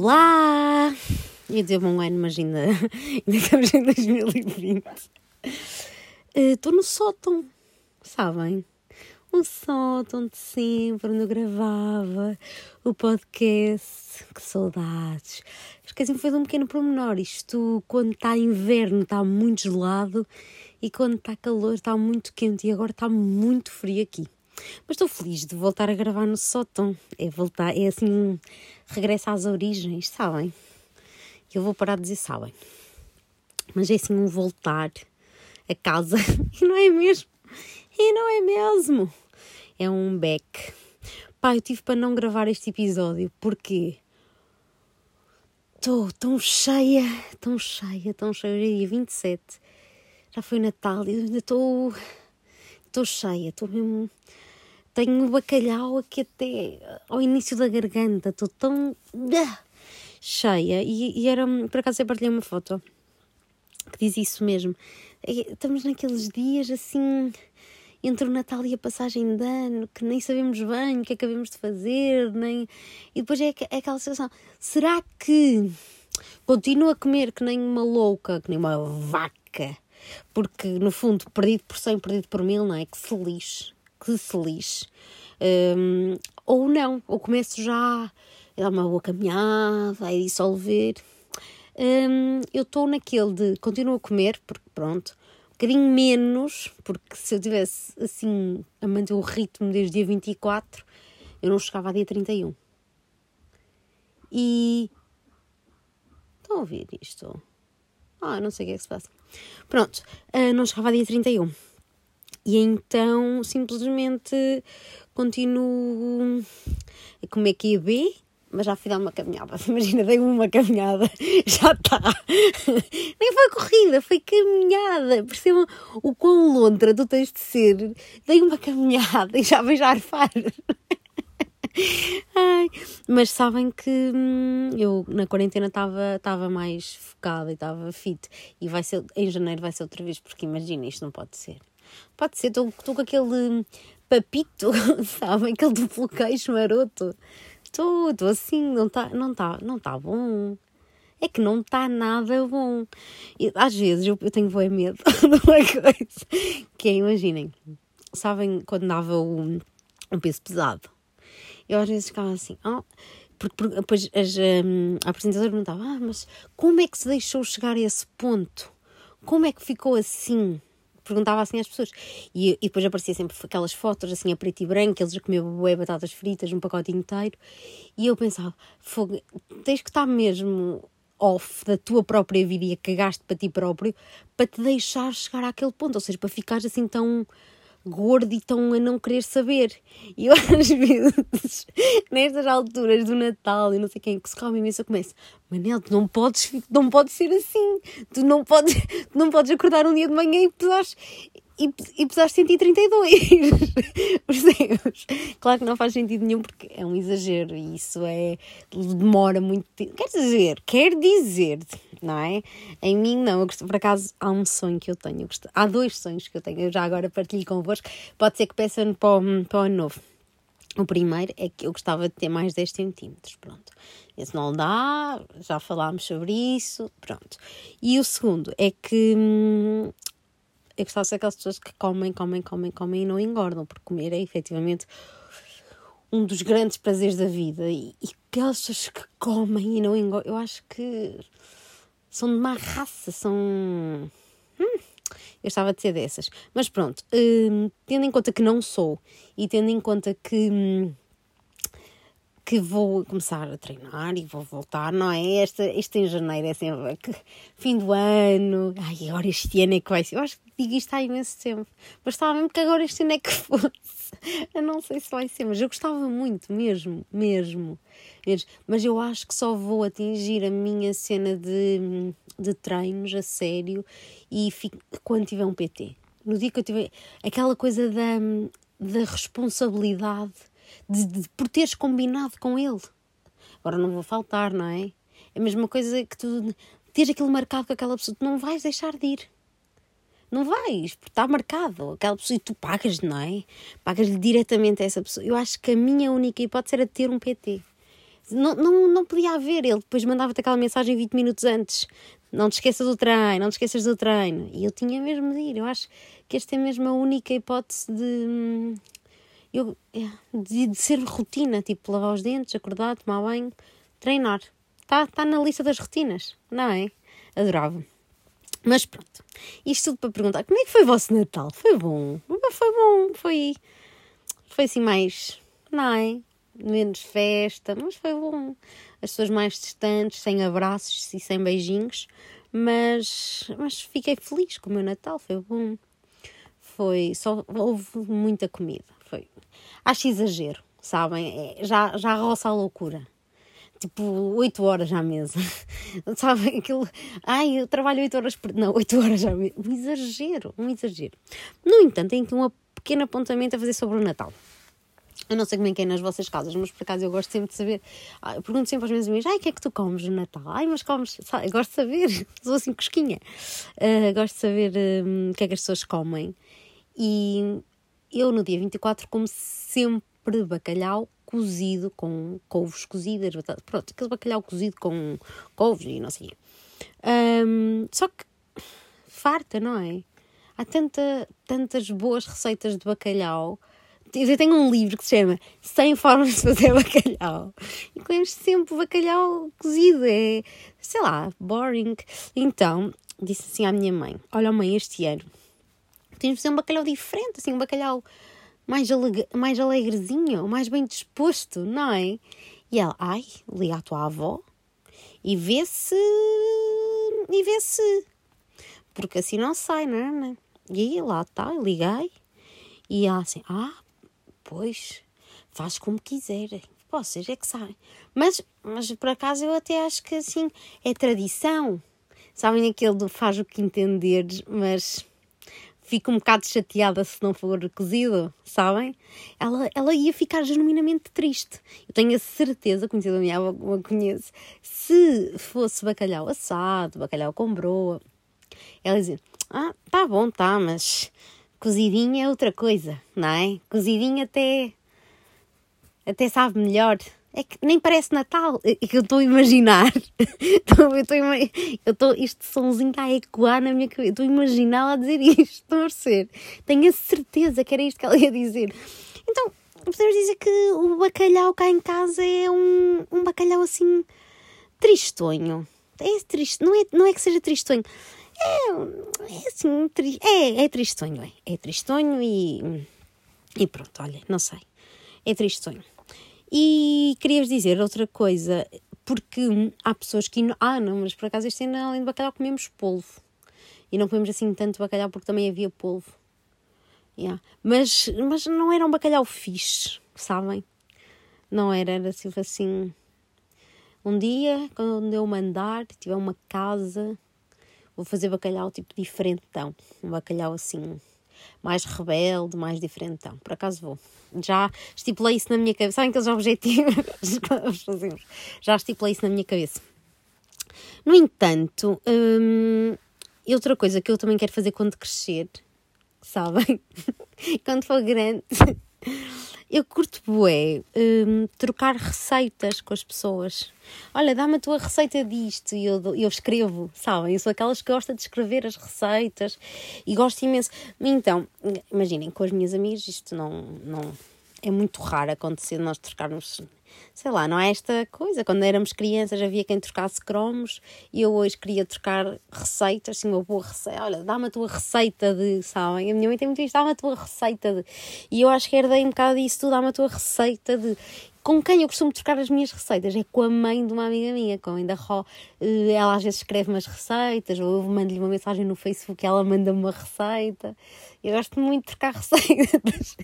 Olá! Ia dizer bom ano, mas ainda, ainda estamos em 2020. Estou uh, no sótão, sabem? Um sótão de sempre, onde eu gravava o podcast. Que saudades! Esqueci-me foi de um pequeno promenor. Isto, quando está inverno, está muito gelado e quando está calor, está muito quente e agora está muito frio aqui. Mas estou feliz de voltar a gravar no sótão. É voltar, é assim um regresso às origens, sabem? Eu vou parar de dizer sabem. Mas é assim um voltar a casa. E não é mesmo? E não é mesmo? É um back. Pá, eu tive para não gravar este episódio porque estou tão cheia, tão cheia, tão cheia. Hoje é dia 27. Já foi Natal e ainda estou. Estou cheia, estou mesmo tenho bacalhau aqui até ao início da garganta, estou tão cheia. E, e era, por acaso, eu partilhei uma foto que diz isso mesmo. Estamos naqueles dias assim, entre o Natal e a passagem de ano, que nem sabemos bem o que é que acabamos de fazer, nem. E depois é, é aquela sensação: será que continuo a comer que nem uma louca, que nem uma vaca? Porque, no fundo, perdido por cem, perdido por mil, não é? Que se lixe que se lixe. Um, ou não, ou começo já a dar uma boa caminhada, a dissolver. Um, eu estou naquele de continuo a comer, porque pronto, um bocadinho menos, porque se eu tivesse assim a manter o ritmo desde dia 24, eu não chegava a dia 31. E. Estão a ouvir isto? Ah, não sei o que é que se passa. Pronto, uh, não chegava a dia 31. E então simplesmente continuo a comer QB, mas já fui dar uma caminhada. Imagina, dei uma caminhada, já está. Nem foi corrida, foi caminhada. Percebam o quão lontra tu tens de ser. Dei uma caminhada e já vejo arfar. Ai, mas sabem que hum, eu na quarentena estava mais focada e estava fit. E vai ser, em janeiro vai ser outra vez, porque imagina, isto não pode ser. Pode ser, estou com aquele papito, sabe? Aquele duplo queixo maroto. Estou, estou assim, não está não tá, não tá bom. É que não está nada bom. E, às vezes eu, eu tenho bem medo de uma coisa. Que é, imaginem, sabem quando dava o, o peso pesado? Eu às vezes ficava assim, oh, porque, depois as, um, a apresentadora perguntava, ah, mas como é que se deixou chegar a esse ponto? Como é que ficou assim? Perguntava assim às pessoas. E, e depois aparecia sempre aquelas fotos assim a preto e branco, eles a comer bué, batatas fritas, um pacote inteiro. E eu pensava, fogo, tens que estar mesmo off da tua própria vida e a cagaste para ti próprio para te deixar chegar àquele ponto, ou seja, para ficares assim tão gordo e estão a não querer saber. E eu, às vezes, nestas alturas do Natal e não sei quem, que se come imenso, eu começo: Manel, tu não podes, não podes ser assim. Tu não podes, tu não podes acordar um dia de manhã e pesares, e, e pesares 132. Percebes? Claro que não faz sentido nenhum porque é um exagero e isso é. demora muito tempo. Quer dizer, quer dizer, não é? Em mim, não. Eu por acaso, há um sonho que eu tenho. Eu há dois sonhos que eu tenho. Eu já agora partilho convosco. Pode ser que peçam para para o ano novo. O primeiro é que eu gostava de ter mais 10 centímetros, pronto. Esse não dá, já falámos sobre isso, pronto. E o segundo é que hum, eu gostava de ser aquelas pessoas que comem, comem, comem, comem e não engordam, porque comer é efetivamente um dos grandes prazeres da vida. E, e aquelas pessoas que comem e não engordam, eu acho que são de má raça, são. Hum, eu estava de ser dessas. Mas pronto, hum, tendo em conta que não sou e tendo em conta que. Hum, que vou começar a treinar e vou voltar, não é? Este, este em janeiro é sempre que, fim do ano, ai, agora este ano é que vai ser. Eu acho que digo isto há imenso tempo, mas estava mesmo que agora este ano é que fosse. Eu não sei se vai ser, mas eu gostava muito, mesmo, mesmo. Mas eu acho que só vou atingir a minha cena de, de treinos a sério e fico, quando tiver um PT. No dia que eu tiver aquela coisa da, da responsabilidade de, de, por teres combinado com ele. Agora não vou faltar, não é? É a mesma coisa que tu tens aquilo marcado com aquela pessoa, tu não vais deixar de ir. Não vais, porque está marcado. Aquela pessoa e tu pagas, não é? Pagas-lhe diretamente a essa pessoa. Eu acho que a minha única hipótese era ter um PT. Não, não, não podia haver. Ele depois mandava-te aquela mensagem 20 minutos antes. Não te esqueças do treino, não te esqueças do treino. E eu tinha mesmo de ir. Eu acho que esta é mesmo a única hipótese de, eu, é, de, de ser rotina. Tipo, lavar os dentes, acordar, tomar banho, treinar. Está tá na lista das rotinas, não é? Adorava. Mas pronto, isto tudo para perguntar, como é que foi o vosso Natal? Foi bom? Foi bom, foi, foi assim mais, não é? Menos festa, mas foi bom. As pessoas mais distantes, sem abraços e sem beijinhos, mas, mas fiquei feliz com o meu Natal, foi bom. Foi, só houve muita comida, foi. Acho exagero, sabem? É, já, já roça a loucura tipo 8 horas à mesa. Sabe? Aquilo. Ai, eu trabalho 8 horas por. Não, 8 horas à mesa. Um exagero, um exagero. No entanto, tem aqui um pequeno apontamento a fazer sobre o Natal. Eu não sei como é que é nas vossas casas, mas por acaso eu gosto sempre de saber. Ah, eu pergunto sempre aos meus amigos: ai, o que é que tu comes no Natal? Ai, mas comes. Sabe? Gosto de saber, sou assim cosquinha. Uh, gosto de saber um, o que é que as pessoas comem. E eu no dia 24 como sempre bacalhau cozido com couves cozidas, pronto, aquele bacalhau cozido com couves e não sei um, Só que farta, não é? Há tanta, tantas boas receitas de bacalhau. Eu tenho um livro que se chama 100 formas de fazer bacalhau. E comemos sempre bacalhau cozido. É, sei lá, boring. Então, disse assim à minha mãe: Olha, mãe, este ano temos de fazer um bacalhau diferente, assim, um bacalhau mais, alegre, mais alegrezinho, mais bem disposto, não é? E ela, ai, liga à tua avó e vê se. e vê se. Porque assim não sai, não é? Né? E aí lá está, liguei e ela assim, ah, pois, faz como quiserem. Vocês é que sabem. Mas, mas por acaso eu até acho que assim é tradição. Sabem aquele do faz o que entenderes, mas fico um bocado chateada se não for cozido, sabem? Ela, ela ia ficar genuinamente triste. Eu tenho a certeza, conhecida a minha avó, a conheço, se fosse bacalhau assado, bacalhau com broa, ela dizia: Ah, tá bom, tá, mas cozidinha é outra coisa, não é? Cozidinha até, até sabe melhor. É que nem parece Natal, é que eu estou a imaginar. estou, este sonzinho a ecoar na minha cabeça. Estou a imaginá-la a dizer isto, estou a ser. Tenho a certeza que era isto que ela ia dizer. Então, podemos dizer que o bacalhau cá em casa é um, um bacalhau assim tristonho. É triste, não é, não é que seja tristonho. É, é assim, tri, é, é tristonho, é. É tristonho e. E pronto, olha, não sei. É tristonho. E queria-vos dizer outra coisa, porque há pessoas que. Ah, não, mas por acaso este ano, além de bacalhau, comemos polvo. E não comemos assim tanto bacalhau porque também havia polvo. Yeah. Mas, mas não era um bacalhau fixe, sabem? Não era, era assim, assim. Um dia, quando eu mandar, tiver uma casa, vou fazer bacalhau tipo diferente, então. Um bacalhau assim mais rebelde, mais diferentão. Por acaso vou. Já estipulei isso na minha cabeça. Sabem aqueles objetivos que fazemos? Já estipulei isso na minha cabeça. No entanto, hum, outra coisa que eu também quero fazer quando crescer, sabem? quando for grande, eu curto bué um, trocar receitas com as pessoas. Olha, dá-me a tua receita disto e eu, eu escrevo, sabem? Eu sou aquelas que gosta de escrever as receitas e gosto imenso. Então, imaginem, com as minhas amigas isto não, não é muito raro acontecer nós trocarmos sei lá, não é esta coisa. Quando éramos crianças havia quem trocasse cromos e eu hoje queria trocar receitas, assim, uma boa receita. Olha, dá-me a tua receita de, sabem? A minha mãe tem muito isto, dá-me a tua receita de. E eu acho que herdei um bocado disso, dá-me a tua receita de com quem eu costumo trocar as minhas receitas é com a mãe de uma amiga minha, com ainda Ró. Eh, ela às vezes escreve umas receitas, ou eu mando-lhe uma mensagem no Facebook ela manda-me uma receita. Eu gosto muito de trocar receitas.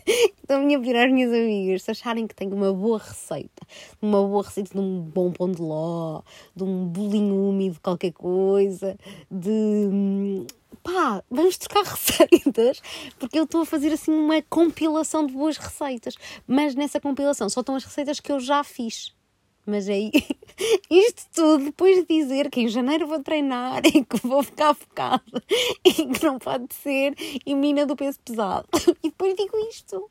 então, a pedir às minhas amigas, se acharem que tenho uma boa receita, uma boa receita de um bom pão de ló, de um bolinho úmido, qualquer coisa, de hum, pá, vamos trocar receitas, porque eu estou a fazer assim uma compilação de boas receitas, mas nessa compilação só estão as receitas que eu já fiz. Mas aí, isto tudo depois de dizer que em janeiro vou treinar e que vou ficar focada e que não pode ser e mina do peso pesado. E depois digo isto.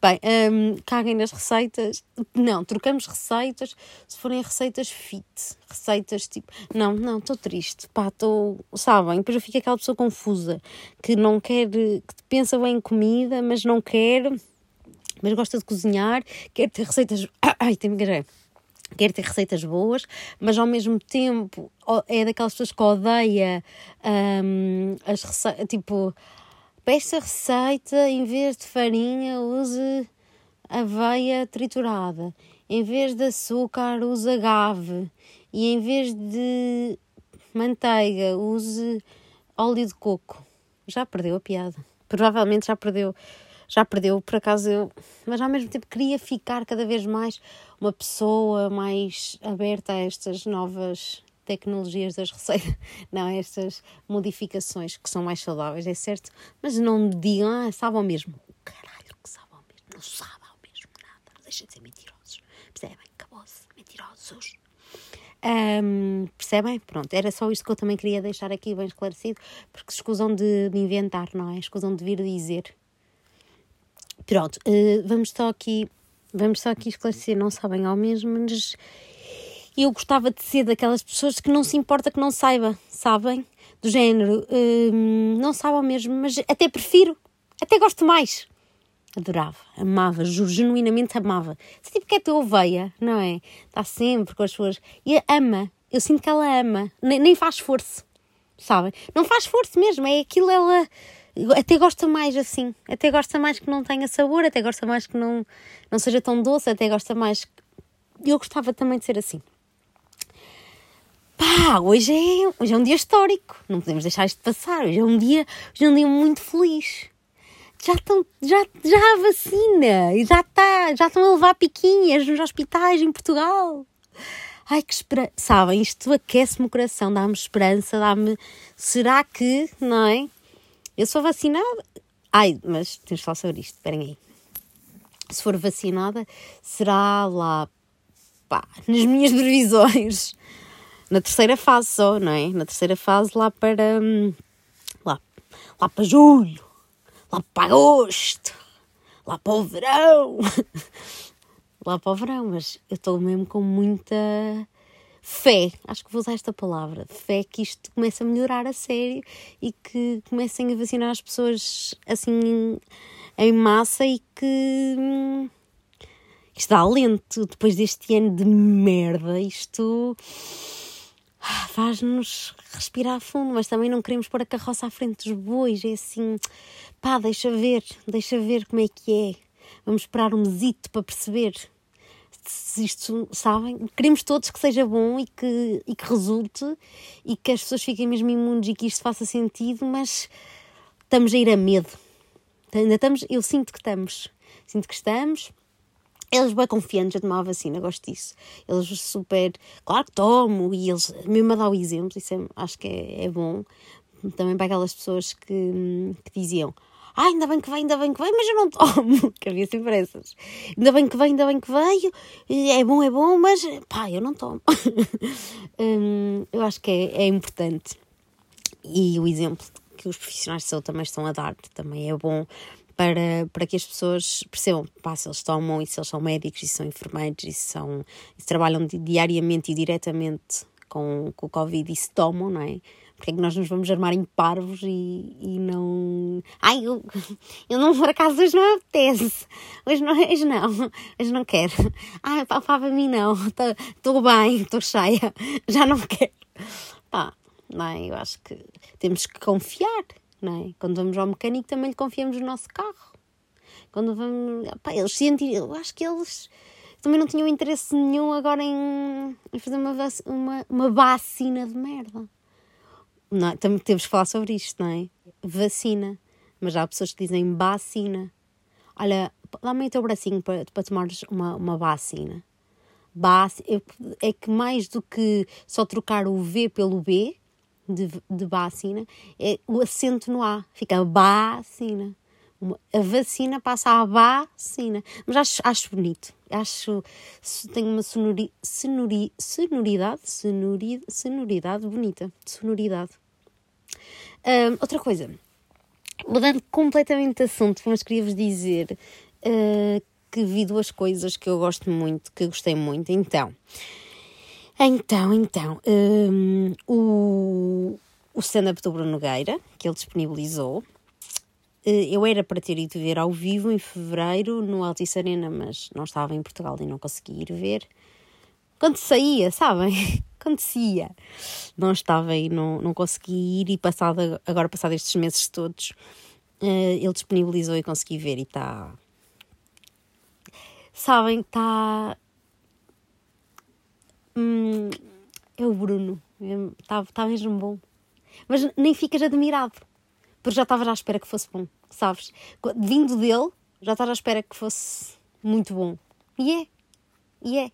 Bem, um, caguem nas receitas. Não, trocamos receitas se forem receitas fit. Receitas tipo, não, não, estou triste. Pá, estou. Sabem? Depois eu fico aquela pessoa confusa que não quer. que pensa bem em comida, mas não quer. Mas gosta de cozinhar, quer ter receitas. Ai, tem-me quer ter receitas boas, mas ao mesmo tempo é daquelas pessoas que odeia um, as receitas, tipo, para esta receita, em vez de farinha, use aveia triturada. Em vez de açúcar, use agave. E em vez de manteiga, use óleo de coco. Já perdeu a piada. Provavelmente já perdeu. Já perdeu, por acaso eu. Mas ao mesmo tempo queria ficar cada vez mais uma pessoa mais aberta a estas novas tecnologias das receitas, não, estas modificações que são mais saudáveis, é certo, mas não me digam, ah, sabe ao mesmo. Caralho que sabe ao mesmo, não sabe ao mesmo nada, não deixem de ser mentirosos, percebem? Acabou-se, mentirosos. Um, percebem? Pronto, era só isto que eu também queria deixar aqui bem esclarecido, porque se escusam de, de inventar, não é? Escusam de vir dizer. Pronto, uh, vamos só aqui, vamos só aqui esclarecer, não sabem ao mesmo, mas eu gostava de ser daquelas pessoas que não se importa que não saiba, sabem? Do género, hum, não sabe ao mesmo, mas até prefiro, até gosto mais. Adorava, amava, juro, genuinamente amava. Se tipo que é tua oveia, não é? Está sempre com as suas. E ama, eu sinto que ela ama, nem, nem faz esforço, sabem? Não faz esforço mesmo, é aquilo ela até gosta mais assim, até gosta mais que não tenha sabor, até gosta mais que não, não seja tão doce, até gosta mais. Eu gostava também de ser assim pá, hoje é, hoje é um dia histórico, não podemos deixar isto passar, hoje é um dia, hoje é um dia muito feliz. Já estão, já, já há vacina, já está, já estão a levar piquinhas nos hospitais em Portugal. Ai, que esperança. Sabem, isto aquece-me o coração, dá-me esperança, dá-me. Será que, não é? Eu sou vacinada. Ai, mas temos de falar sobre isto, esperem aí. Se for vacinada, será lá, pá, nas minhas previsões na terceira fase só, não é? Na terceira fase lá para. Hum, lá, lá para julho, lá para agosto, lá para o verão. lá para o verão, mas eu estou mesmo com muita fé, acho que vou usar esta palavra, fé que isto comece a melhorar a sério e que comecem a vacinar as pessoas assim em massa e que hum, isto dá alento depois deste ano de merda, isto faz-nos respirar fundo, mas também não queremos pôr a carroça à frente dos bois. É assim, pá, deixa ver, deixa ver como é que é. Vamos esperar um mesito para perceber se isto, sabem? Queremos todos que seja bom e que, e que resulte e que as pessoas fiquem mesmo imunes e que isto faça sentido, mas estamos a ir a medo. Ainda estamos, eu sinto que estamos, sinto que estamos eles bem confiantes a tomar a vacina, gosto disso. Eles super, claro que tomo, e eles mesmo a dar o exemplo, isso é, acho que é, é, bom. Também para aquelas pessoas que, que diziam ah, ainda bem que vem, ainda bem que vem, mas eu não tomo, que havia sempre essas. Ainda bem que vem, ainda bem que veio, é bom, é bom, mas pá, eu não tomo. hum, eu acho que é, é importante. E o exemplo que os profissionais de saúde também estão a dar também é bom para, para que as pessoas percebam pá, se eles tomam e se eles são médicos e são enfermeiros e são, se trabalham diariamente e diretamente com, com o Covid e se tomam, não é? Porque é que nós nos vamos armar em parvos e, e não. Ai, eu, eu não, por acaso, hoje não apetece. Hoje não, hoje não, hoje não quero. Ai, pá, pá, para mim não. Estou bem, estou cheia, já não quero. Pá, não é? Eu acho que temos que confiar não é? Quando vamos ao mecânico também lhe confiamos no nosso carro. Quando vamos. Pá, eles sentem. Eu acho que eles também não tinham interesse nenhum agora em, em fazer uma, uma, uma vacina de merda. Não, é? também temos que falar sobre isto, não é? Vacina. Mas há pessoas que dizem vacina. Olha, dá-me o teu bracinho para, para tomares uma, uma vacina. É que mais do que só trocar o V pelo B, de, de vacina, é o acento no A, fica vacina. A vacina passa a vacina. Mas acho, acho bonito. Acho tem uma sonori, sonori, sonoridade, sonori, sonoridade bonita. Sonoridade. Um, outra coisa, mudando completamente de assunto, mas queria-vos dizer uh, que vi duas coisas que eu gosto muito, que gostei muito. Então, então, então, um, o, o stand-up do Bruno Nogueira, que ele disponibilizou. Eh, eu era para ter ido ver ao vivo em fevereiro no Altice Arena, mas não estava em Portugal e não consegui ir ver. Quando saía, sabem? Acontecia. Não estava e não, não consegui ir e passado, agora passado estes meses todos, eh, ele disponibilizou e consegui ver e está... Sabem, está... Hum, é o Bruno. Está tá mesmo bom. Mas nem ficas admirado, porque já estavas à espera que fosse bom, sabes? Vindo dele, já estás à espera que fosse muito bom. E é. E é.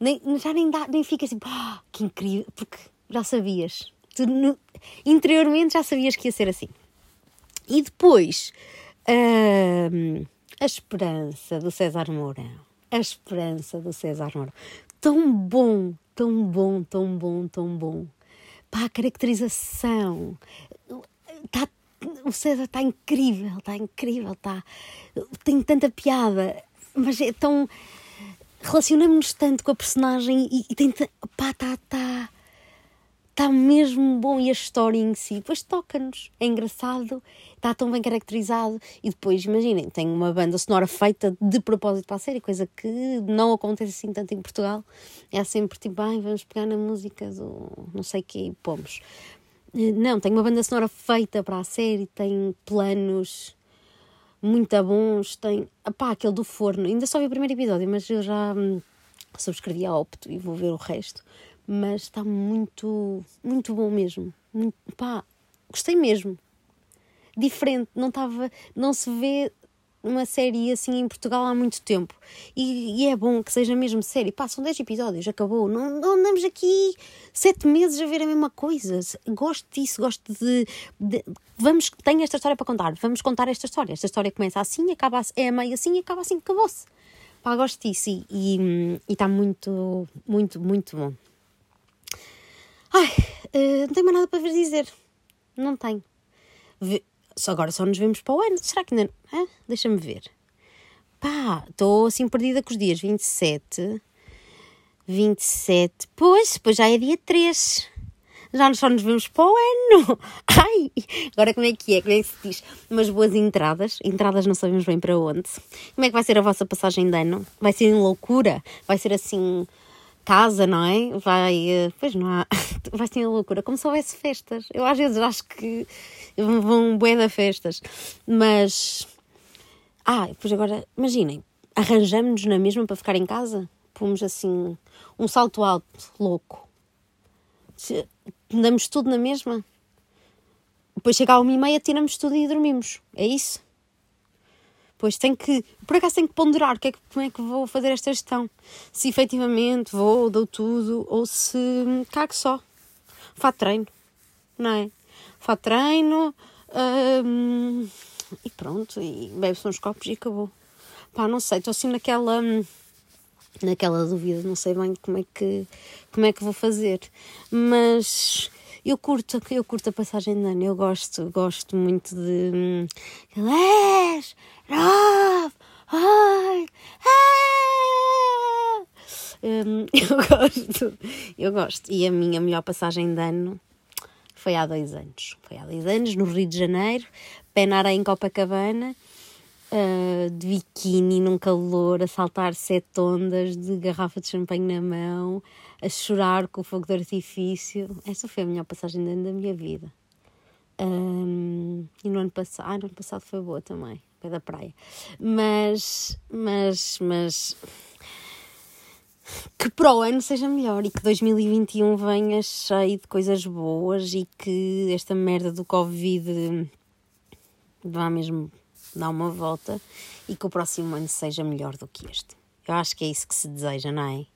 Nem, já nem, dá, nem fica assim, oh, que incrível, porque já sabias. Tu, no, interiormente já sabias que ia ser assim. E depois, hum, a esperança do César Mourão. A esperança do César Mourão. Tão bom, tão bom, tão bom, tão bom. Pá, a caracterização. Tá, o César está incrível, está incrível, tá, tem tanta piada, mas é tão. Relacionamos-nos tanto com a personagem e, e tem. Pá, está. Tá, está mesmo bom e a história em si, depois toca-nos, é engraçado, está tão bem caracterizado e depois, imaginem, tem uma banda sonora feita de propósito para a série, coisa que não acontece assim tanto em Portugal, é sempre tipo, ah, vamos pegar na música do não sei o que e pomos. Não, tem uma banda sonora feita para a série, tem planos muito bons, tem, pá, aquele do forno, ainda só vi o primeiro episódio, mas eu já hum, subscrevi a Opto e vou ver o resto mas está muito, muito bom mesmo. Muito, pá, gostei mesmo. Diferente, não estava, não se vê uma série assim em Portugal há muito tempo. E, e, é bom que seja mesmo série. São 10 episódios, acabou. Não, não andamos aqui 7 meses a ver a mesma coisa. Gosto disso, gosto de, de. vamos, tenho esta história para contar. Vamos contar esta história. Esta história começa assim, acaba é meio assim acaba assim, acabou-se. Pá, gosto disso e está muito, muito, muito bom. Ai, uh, não tenho mais nada para vos dizer. Não tenho. Só agora só nos vemos para o ano. Será que ainda. Ah, Deixa-me ver. Pá, estou assim perdida com os dias 27. 27. Pois, pois já é dia 3. Já só nos vemos para o ano. Ai, agora como é que é? Como é que se diz? Umas boas entradas. Entradas não sabemos bem para onde. Como é que vai ser a vossa passagem de ano? Vai ser em loucura? Vai ser assim casa, não é? Vai, eh, pois não há, vai ser loucura, como se houvesse festas. Eu às vezes acho que vão bué da festas, mas, ah, pois agora, imaginem, arranjamos-nos na mesma para ficar em casa? Pomos assim, um salto alto, louco. Damos tudo na mesma? Depois chega a uma e meia, tiramos tudo e dormimos. É isso? Pois tenho que, por acaso tenho que ponderar que é que, como é que vou fazer esta gestão. Se efetivamente vou, dou tudo, ou se cago só. Fato treino, não é? Fato treino hum, e pronto, e bebe-se uns copos e acabou. Pá, não sei, estou assim naquela naquela dúvida, não sei bem como é que como é que vou fazer, mas eu curto, eu curto a passagem de ano, eu gosto, gosto muito de 10, 9, 8, um, eu gosto, eu gosto. E a minha melhor passagem de ano foi há dois anos. Foi há dois anos, no Rio de Janeiro, pé na areia em Copacabana, uh, de biquíni num calor, a saltar sete ondas de garrafa de champanhe na mão, a chorar com o fogo de artifício. Essa foi a melhor passagem de ano da minha vida. Um, e no ano passado, ah, no ano passado foi boa também, pé da praia. Mas, mas, mas que para o ano seja melhor e que 2021 venha cheio de coisas boas e que esta merda do Covid vá mesmo dar uma volta e que o próximo ano seja melhor do que este. Eu acho que é isso que se deseja, não é?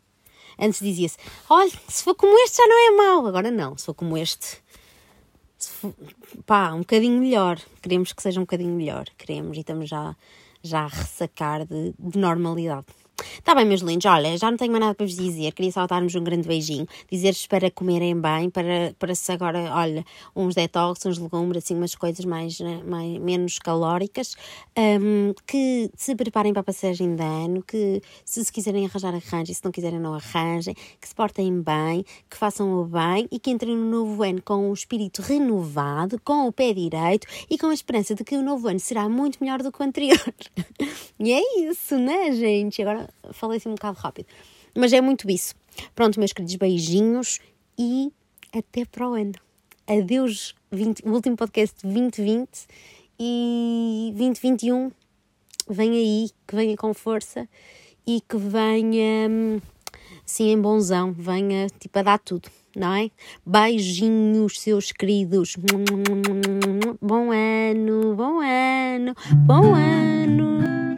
Antes dizia-se: olha, se for como este já não é mau. Agora não, se for como este, for, pá, um bocadinho melhor. Queremos que seja um bocadinho melhor. Queremos e estamos já, já a ressacar de, de normalidade. Tá bem, meus lindos, olha, já não tenho mais nada para vos dizer. Queria só dar-vos um grande beijinho. Dizer-vos para comerem bem, para, para se agora, olha, uns detox, uns legumes, assim, umas coisas mais, né, mais menos calóricas. Um, que se preparem para a passagem de ano, que se, se quiserem arranjar, arranjem, se não quiserem, não arranjem, que se portem bem, que façam o bem e que entrem no novo ano com o espírito renovado, com o pé direito e com a esperança de que o novo ano será muito melhor do que o anterior. e é isso, né, gente? Agora falei assim um bocado rápido. Mas é muito isso. Pronto, meus queridos beijinhos e até para o ano. Adeus, 20, o último podcast de 2020 e 2021 vem aí, que venha com força e que venha assim em bonzão, venha tipo a dar tudo, não é? Beijinhos, seus queridos. Bom ano, bom ano, bom ano.